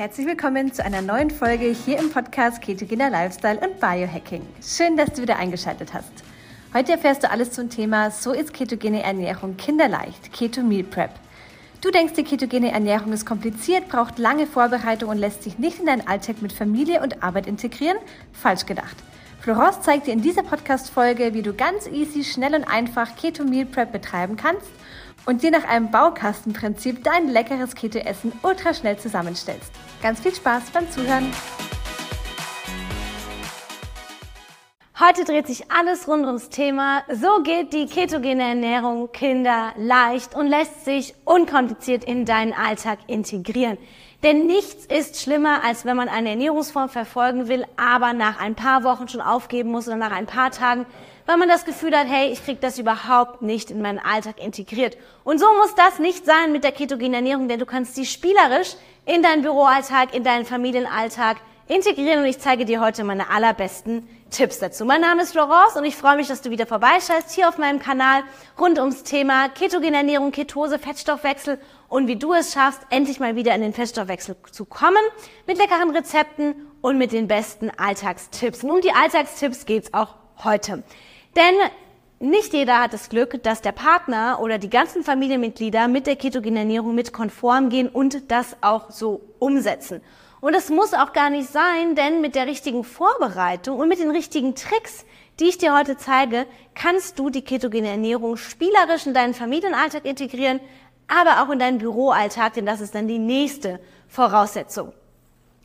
Herzlich willkommen zu einer neuen Folge hier im Podcast Ketogener Lifestyle und Biohacking. Schön, dass du wieder eingeschaltet hast. Heute erfährst du alles zum Thema So ist ketogene Ernährung kinderleicht, Keto Meal Prep. Du denkst, die ketogene Ernährung ist kompliziert, braucht lange Vorbereitung und lässt sich nicht in deinen Alltag mit Familie und Arbeit integrieren? Falsch gedacht. Florence zeigt dir in dieser Podcast-Folge, wie du ganz easy, schnell und einfach Keto Meal Prep betreiben kannst und dir nach einem Baukastenprinzip dein leckeres Keto-Essen ultra schnell zusammenstellst. Ganz viel Spaß beim Zuhören! Heute dreht sich alles rund ums Thema, so geht die ketogene Ernährung Kinder leicht und lässt sich unkompliziert in deinen Alltag integrieren. Denn nichts ist schlimmer, als wenn man eine Ernährungsform verfolgen will, aber nach ein paar Wochen schon aufgeben muss oder nach ein paar Tagen, weil man das Gefühl hat, hey, ich krieg das überhaupt nicht in meinen Alltag integriert. Und so muss das nicht sein mit der ketogenen Ernährung, denn du kannst sie spielerisch in deinen Büroalltag, in deinen Familienalltag integrieren und ich zeige dir heute meine allerbesten Tipps dazu. Mein Name ist Florence und ich freue mich, dass du wieder vorbeischaust hier auf meinem Kanal rund ums Thema ketogene Ernährung, Ketose, Fettstoffwechsel und wie du es schaffst, endlich mal wieder in den Fettstoffwechsel zu kommen mit leckeren Rezepten und mit den besten Alltagstipps. Und um die Alltagstipps geht's auch heute. Denn nicht jeder hat das Glück, dass der Partner oder die ganzen Familienmitglieder mit der ketogenen Ernährung mit konform gehen und das auch so umsetzen. Und das muss auch gar nicht sein, denn mit der richtigen Vorbereitung und mit den richtigen Tricks, die ich dir heute zeige, kannst du die ketogene Ernährung spielerisch in deinen Familienalltag integrieren, aber auch in deinen Büroalltag, denn das ist dann die nächste Voraussetzung.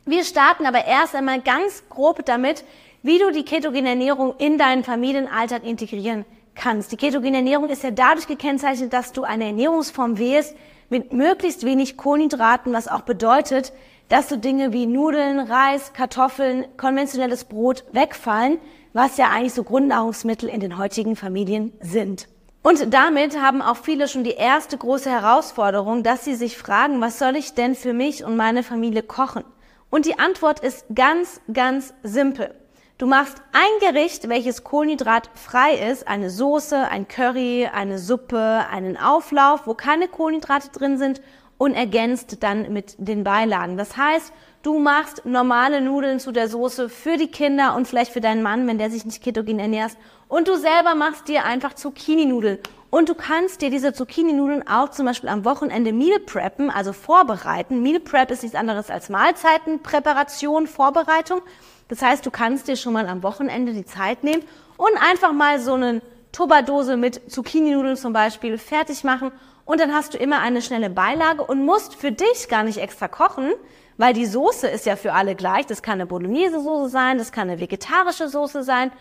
Wir starten aber erst einmal ganz grob damit, wie du die ketogene Ernährung in deinen Familienalltag integrieren kannst. Die ketogene Ernährung ist ja dadurch gekennzeichnet, dass du eine Ernährungsform wählst mit möglichst wenig Kohlenhydraten, was auch bedeutet, dass so Dinge wie Nudeln, Reis, Kartoffeln, konventionelles Brot wegfallen, was ja eigentlich so Grundnahrungsmittel in den heutigen Familien sind. Und damit haben auch viele schon die erste große Herausforderung, dass sie sich fragen, was soll ich denn für mich und meine Familie kochen? Und die Antwort ist ganz, ganz simpel. Du machst ein Gericht, welches kohlenhydratfrei ist, eine Soße, ein Curry, eine Suppe, einen Auflauf, wo keine Kohlenhydrate drin sind und ergänzt dann mit den Beilagen. Das heißt, du machst normale Nudeln zu der Soße für die Kinder und vielleicht für deinen Mann, wenn der sich nicht ketogen ernährt. Und du selber machst dir einfach Zucchini-Nudeln. Und du kannst dir diese Zucchini-Nudeln auch zum Beispiel am Wochenende Meal preppen, also vorbereiten. Meal Prep ist nichts anderes als Mahlzeitenpräparation, Vorbereitung. Das heißt, du kannst dir schon mal am Wochenende die Zeit nehmen und einfach mal so eine Tupperdose mit Zucchini-Nudeln zum Beispiel fertig machen und dann hast du immer eine schnelle Beilage und musst für dich gar nicht extra kochen, weil die Soße ist ja für alle gleich. Das kann eine Bolognese-Soße sein, das kann eine vegetarische Soße sein,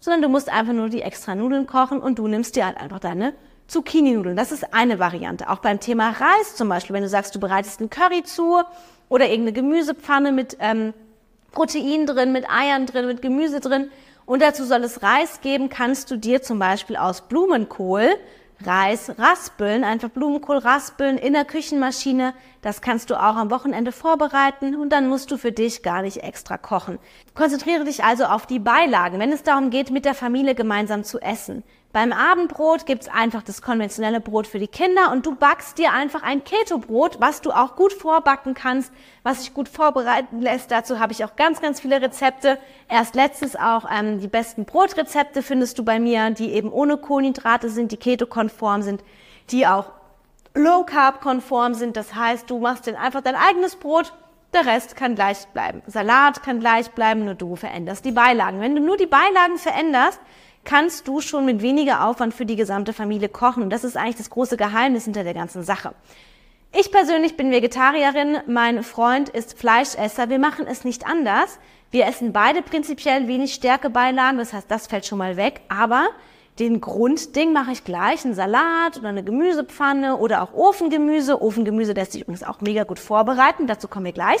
sondern du musst einfach nur die extra Nudeln kochen und du nimmst dir halt einfach deine Zucchini-Nudeln. Das ist eine Variante. Auch beim Thema Reis zum Beispiel, wenn du sagst, du bereitest einen Curry zu oder irgendeine Gemüsepfanne mit ähm, Protein drin, mit Eiern drin, mit Gemüse drin und dazu soll es Reis geben, kannst du dir zum Beispiel aus Blumenkohl Reis raspeln, einfach Blumenkohl raspeln in der Küchenmaschine. Das kannst du auch am Wochenende vorbereiten und dann musst du für dich gar nicht extra kochen. Konzentriere dich also auf die Beilagen, wenn es darum geht, mit der Familie gemeinsam zu essen. Beim Abendbrot gibt's einfach das konventionelle Brot für die Kinder und du backst dir einfach ein Keto-Brot, was du auch gut vorbacken kannst, was sich gut vorbereiten lässt. Dazu habe ich auch ganz, ganz viele Rezepte. Erst letztens auch ähm, die besten Brotrezepte findest du bei mir, die eben ohne Kohlenhydrate sind, die Keto-konform sind, die auch Low-Carb-konform sind. Das heißt, du machst dann einfach dein eigenes Brot, der Rest kann gleich bleiben. Salat kann gleich bleiben, nur du veränderst die Beilagen. Wenn du nur die Beilagen veränderst, kannst du schon mit weniger Aufwand für die gesamte Familie kochen. Und das ist eigentlich das große Geheimnis hinter der ganzen Sache. Ich persönlich bin Vegetarierin, mein Freund ist Fleischesser. Wir machen es nicht anders. Wir essen beide prinzipiell wenig Stärkebeilagen, das heißt, das fällt schon mal weg. Aber den Grundding mache ich gleich, einen Salat oder eine Gemüsepfanne oder auch Ofengemüse. Ofengemüse lässt sich übrigens auch mega gut vorbereiten, dazu kommen wir gleich.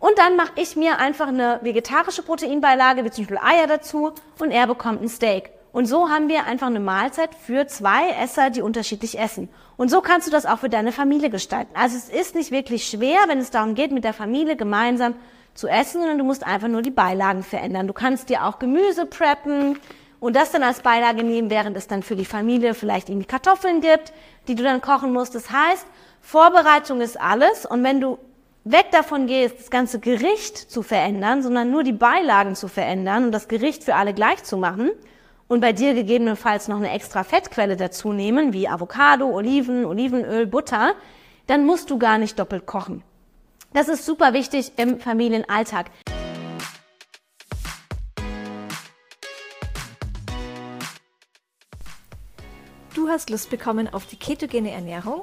Und dann mache ich mir einfach eine vegetarische Proteinbeilage, wie zum Beispiel Eier dazu, und er bekommt ein Steak. Und so haben wir einfach eine Mahlzeit für zwei Esser, die unterschiedlich essen. Und so kannst du das auch für deine Familie gestalten. Also es ist nicht wirklich schwer, wenn es darum geht, mit der Familie gemeinsam zu essen, sondern du musst einfach nur die Beilagen verändern. Du kannst dir auch Gemüse preppen und das dann als Beilage nehmen, während es dann für die Familie vielleicht irgendwie Kartoffeln gibt, die du dann kochen musst. Das heißt, Vorbereitung ist alles. Und wenn du weg davon gehst, das ganze Gericht zu verändern, sondern nur die Beilagen zu verändern und das Gericht für alle gleich zu machen und bei dir gegebenenfalls noch eine extra Fettquelle dazu nehmen, wie Avocado, Oliven, Olivenöl, Butter, dann musst du gar nicht doppelt kochen. Das ist super wichtig im Familienalltag. Du hast Lust bekommen auf die ketogene Ernährung?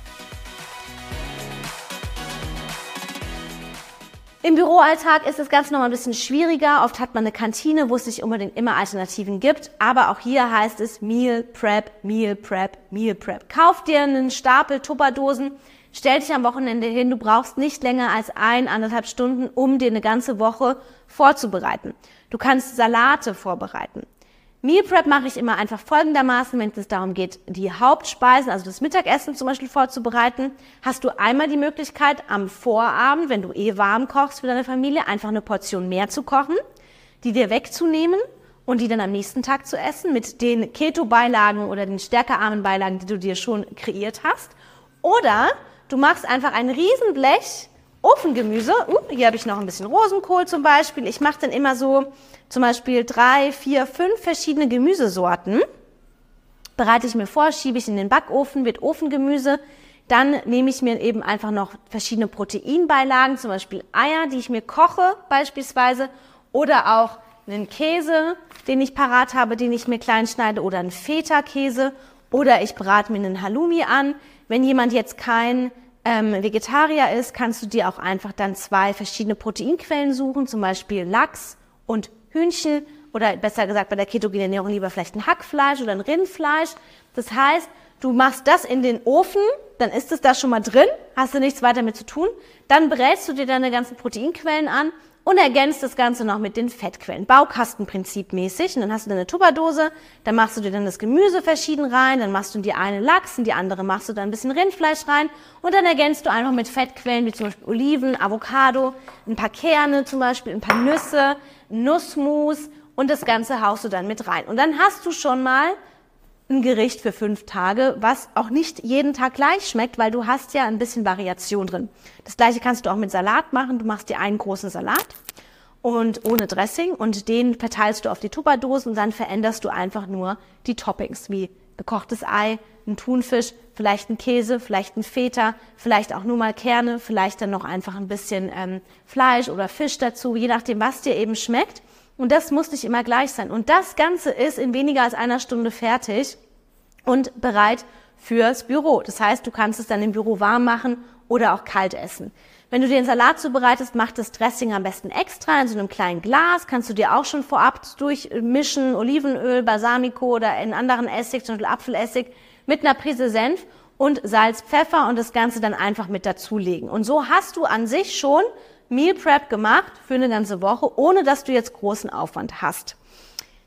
Im Büroalltag ist das Ganze noch ein bisschen schwieriger. Oft hat man eine Kantine, wo es nicht unbedingt immer Alternativen gibt. Aber auch hier heißt es Meal Prep, Meal Prep, Meal Prep. Kauf dir einen Stapel Tupperdosen, stell dich am Wochenende hin. Du brauchst nicht länger als ein, anderthalb Stunden, um dir eine ganze Woche vorzubereiten. Du kannst Salate vorbereiten. Meal Prep mache ich immer einfach folgendermaßen, wenn es darum geht, die Hauptspeisen, also das Mittagessen zum Beispiel vorzubereiten, hast du einmal die Möglichkeit, am Vorabend, wenn du eh warm kochst für deine Familie, einfach eine Portion mehr zu kochen, die dir wegzunehmen und die dann am nächsten Tag zu essen mit den Keto-Beilagen oder den stärkerarmen Beilagen, die du dir schon kreiert hast. Oder du machst einfach ein Riesenblech Ofengemüse. Uh, hier habe ich noch ein bisschen Rosenkohl zum Beispiel. Ich mache dann immer so zum Beispiel drei, vier, fünf verschiedene Gemüsesorten. Bereite ich mir vor, schiebe ich in den Backofen, wird Ofengemüse. Dann nehme ich mir eben einfach noch verschiedene Proteinbeilagen, zum Beispiel Eier, die ich mir koche beispielsweise. Oder auch einen Käse, den ich parat habe, den ich mir klein schneide. Oder einen Feta-Käse. Oder ich brate mir einen Halloumi an. Wenn jemand jetzt kein ähm, Vegetarier ist, kannst du dir auch einfach dann zwei verschiedene Proteinquellen suchen, zum Beispiel Lachs und Hühnchen oder besser gesagt bei der ketogenen Ernährung lieber vielleicht ein Hackfleisch oder ein Rindfleisch. Das heißt, du machst das in den Ofen, dann ist es da schon mal drin, hast du nichts weiter mit zu tun. Dann brätst du dir deine ganzen Proteinquellen an und ergänzt das Ganze noch mit den Fettquellen. Baukastenprinzip mäßig. Und dann hast du eine Tupperdose, dann machst du dir dann das Gemüse verschieden rein, dann machst du in die eine Lachs, in die andere machst du dann ein bisschen Rindfleisch rein und dann ergänzt du einfach mit Fettquellen wie zum Beispiel Oliven, Avocado, ein paar Kerne zum Beispiel, ein paar Nüsse, Nussmus und das Ganze haust du dann mit rein. Und dann hast du schon mal ein Gericht für fünf Tage, was auch nicht jeden Tag gleich schmeckt, weil du hast ja ein bisschen Variation drin. Das gleiche kannst du auch mit Salat machen. Du machst dir einen großen Salat und ohne Dressing und den verteilst du auf die Tupperdosen und dann veränderst du einfach nur die Toppings wie gekochtes Ei, ein Thunfisch, vielleicht ein Käse, vielleicht ein Feta, vielleicht auch nur mal Kerne, vielleicht dann noch einfach ein bisschen ähm, Fleisch oder Fisch dazu, je nachdem, was dir eben schmeckt. Und das muss nicht immer gleich sein. Und das Ganze ist in weniger als einer Stunde fertig und bereit fürs Büro. Das heißt, du kannst es dann im Büro warm machen oder auch kalt essen. Wenn du dir den Salat zubereitest, mach das Dressing am besten extra in so einem kleinen Glas. Kannst du dir auch schon vorab durchmischen, Olivenöl, Balsamico oder in anderen Essig, zum Beispiel Apfelessig, mit einer Prise Senf und Salz, Pfeffer und das Ganze dann einfach mit dazulegen. Und so hast du an sich schon Meal Prep gemacht für eine ganze Woche, ohne dass du jetzt großen Aufwand hast.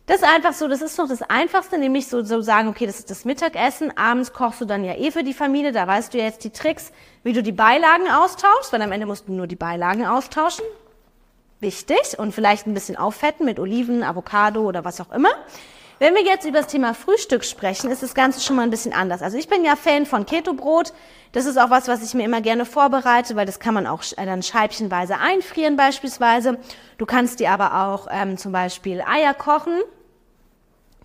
Das ist einfach so, das ist noch das Einfachste, nämlich so, so sagen, okay, das ist das Mittagessen, abends kochst du dann ja eh für die Familie, da weißt du jetzt die Tricks, wie du die Beilagen austauschst, weil am Ende musst du nur die Beilagen austauschen. Wichtig und vielleicht ein bisschen auffetten mit Oliven, Avocado oder was auch immer. Wenn wir jetzt über das Thema Frühstück sprechen, ist das Ganze schon mal ein bisschen anders. Also ich bin ja Fan von Keto-Brot. Das ist auch was, was ich mir immer gerne vorbereite, weil das kann man auch äh, dann scheibchenweise einfrieren beispielsweise. Du kannst dir aber auch ähm, zum Beispiel Eier kochen.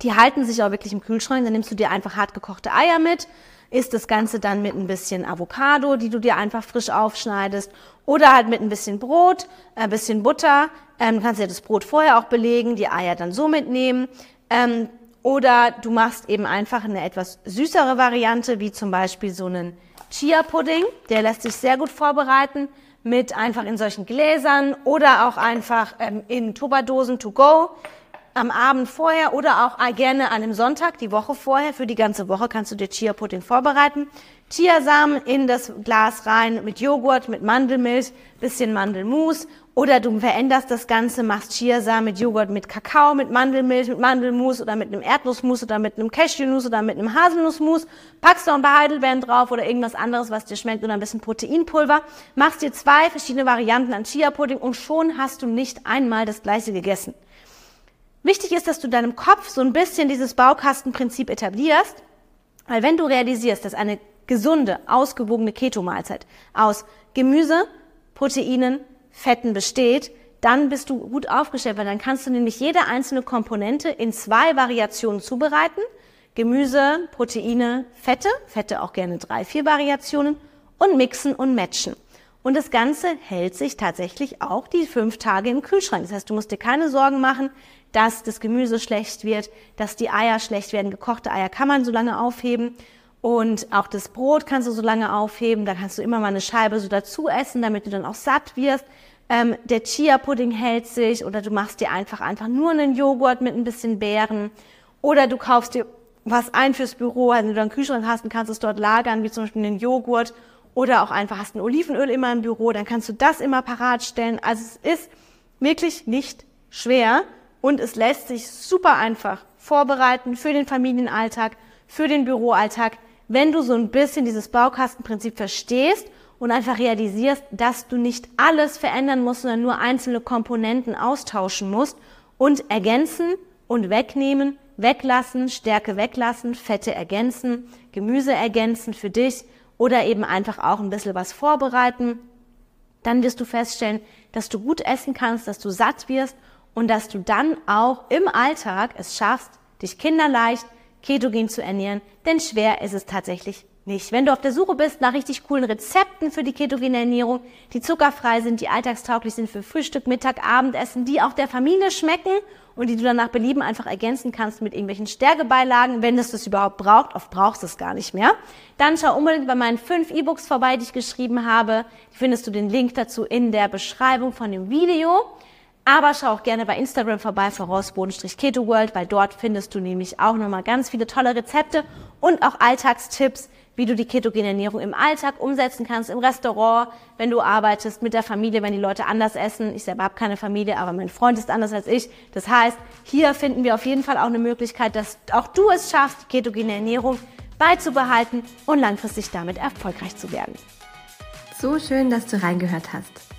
Die halten sich auch wirklich im Kühlschrank. Dann nimmst du dir einfach hart gekochte Eier mit, isst das Ganze dann mit ein bisschen Avocado, die du dir einfach frisch aufschneidest, oder halt mit ein bisschen Brot, ein bisschen Butter. Ähm, kannst dir das Brot vorher auch belegen, die Eier dann so mitnehmen. Ähm, oder du machst eben einfach eine etwas süßere Variante, wie zum Beispiel so einen Chia-Pudding. Der lässt sich sehr gut vorbereiten mit einfach in solchen Gläsern oder auch einfach ähm, in Tupperdosen to go. Am Abend vorher oder auch gerne an einem Sonntag, die Woche vorher. Für die ganze Woche kannst du dir Chia-Pudding vorbereiten. Chiasamen in das Glas rein mit Joghurt, mit Mandelmilch, bisschen Mandelmus. Oder du veränderst das Ganze, machst Chiasamen mit Joghurt, mit Kakao, mit Mandelmilch, mit Mandelmus oder mit einem Erdnussmus oder mit einem Cashewnuss oder mit einem Haselnussmus. Packst noch ein paar Heidelbeeren drauf oder irgendwas anderes, was dir schmeckt oder ein bisschen Proteinpulver. Machst dir zwei verschiedene Varianten an Chia-Pudding und schon hast du nicht einmal das gleiche gegessen. Wichtig ist, dass du deinem Kopf so ein bisschen dieses Baukastenprinzip etablierst, weil wenn du realisierst, dass eine gesunde, ausgewogene Keto-Mahlzeit aus Gemüse, Proteinen, Fetten besteht, dann bist du gut aufgestellt, weil dann kannst du nämlich jede einzelne Komponente in zwei Variationen zubereiten. Gemüse, Proteine, Fette, Fette auch gerne drei, vier Variationen und mixen und matchen. Und das Ganze hält sich tatsächlich auch die fünf Tage im Kühlschrank. Das heißt, du musst dir keine Sorgen machen, dass das Gemüse schlecht wird, dass die Eier schlecht werden. Gekochte Eier kann man so lange aufheben. Und auch das Brot kannst du so lange aufheben. Da kannst du immer mal eine Scheibe so dazu essen, damit du dann auch satt wirst. Ähm, der Chia-Pudding hält sich oder du machst dir einfach einfach nur einen Joghurt mit ein bisschen Beeren. Oder du kaufst dir was ein fürs Büro, also wenn du einen Kühlschrank hast, dann kannst du es dort lagern, wie zum Beispiel einen Joghurt. Oder auch einfach hast ein Olivenöl immer im Büro, dann kannst du das immer parat stellen. Also es ist wirklich nicht schwer und es lässt sich super einfach vorbereiten für den Familienalltag, für den Büroalltag, wenn du so ein bisschen dieses Baukastenprinzip verstehst und einfach realisierst, dass du nicht alles verändern musst, sondern nur einzelne Komponenten austauschen musst und ergänzen und wegnehmen, weglassen, Stärke weglassen, Fette ergänzen, Gemüse ergänzen für dich oder eben einfach auch ein bisschen was vorbereiten, dann wirst du feststellen, dass du gut essen kannst, dass du satt wirst und dass du dann auch im Alltag es schaffst, dich kinderleicht, ketogen zu ernähren, denn schwer ist es tatsächlich nicht. Wenn du auf der Suche bist nach richtig coolen Rezepten für die ketogene Ernährung, die zuckerfrei sind, die alltagstauglich sind für Frühstück, Mittag, Abendessen, die auch der Familie schmecken und die du dann nach Belieben einfach ergänzen kannst mit irgendwelchen Stärkebeilagen, wenn es das überhaupt braucht. Oft brauchst du es gar nicht mehr. Dann schau unbedingt bei meinen fünf E-Books vorbei, die ich geschrieben habe. Findest du den Link dazu in der Beschreibung von dem Video. Aber schau auch gerne bei Instagram vorbei, voraus-keto world, weil dort findest du nämlich auch nochmal ganz viele tolle Rezepte und auch Alltagstipps, wie du die ketogene Ernährung im Alltag umsetzen kannst, im Restaurant, wenn du arbeitest, mit der Familie, wenn die Leute anders essen. Ich selber habe keine Familie, aber mein Freund ist anders als ich. Das heißt, hier finden wir auf jeden Fall auch eine Möglichkeit, dass auch du es schaffst, die ketogene Ernährung beizubehalten und langfristig damit erfolgreich zu werden. So schön, dass du reingehört hast.